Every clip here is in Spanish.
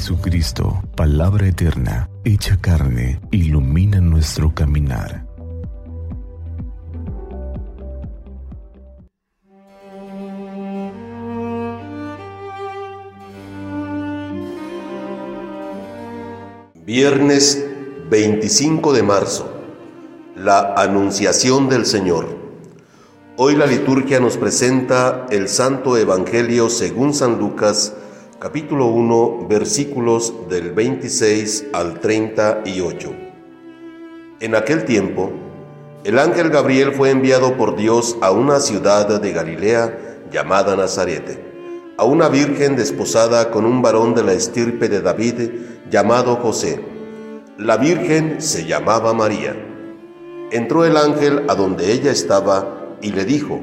Jesucristo, palabra eterna, hecha carne, ilumina nuestro caminar. Viernes 25 de marzo. La Anunciación del Señor. Hoy la liturgia nos presenta el Santo Evangelio según San Lucas, capítulo 1, versículos del 26 al 38. En aquel tiempo, el ángel Gabriel fue enviado por Dios a una ciudad de Galilea llamada Nazarete, a una virgen desposada con un varón de la estirpe de David llamado José. La virgen se llamaba María. Entró el ángel a donde ella estaba y le dijo,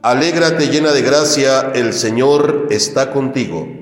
Alégrate llena de gracia, el Señor está contigo.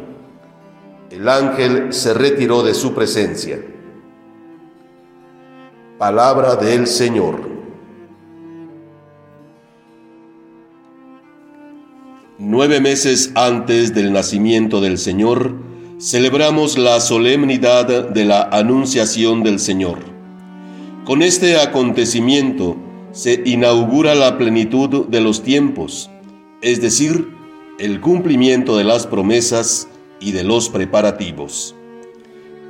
El ángel se retiró de su presencia. Palabra del Señor. Nueve meses antes del nacimiento del Señor, celebramos la solemnidad de la Anunciación del Señor. Con este acontecimiento, se inaugura la plenitud de los tiempos, es decir, el cumplimiento de las promesas y de los preparativos.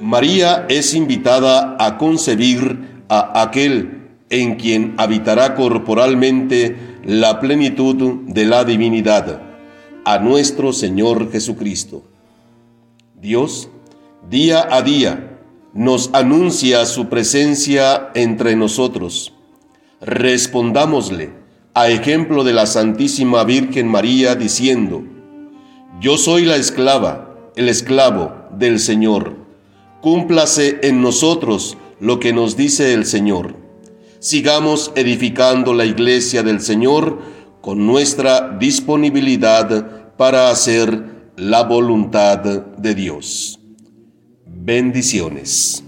María es invitada a concebir a aquel en quien habitará corporalmente la plenitud de la divinidad, a nuestro Señor Jesucristo. Dios, día a día, nos anuncia su presencia entre nosotros respondámosle, a ejemplo de la Santísima Virgen María, diciendo, Yo soy la esclava, el esclavo del Señor. Cúmplase en nosotros lo que nos dice el Señor. Sigamos edificando la iglesia del Señor con nuestra disponibilidad para hacer la voluntad de Dios. Bendiciones.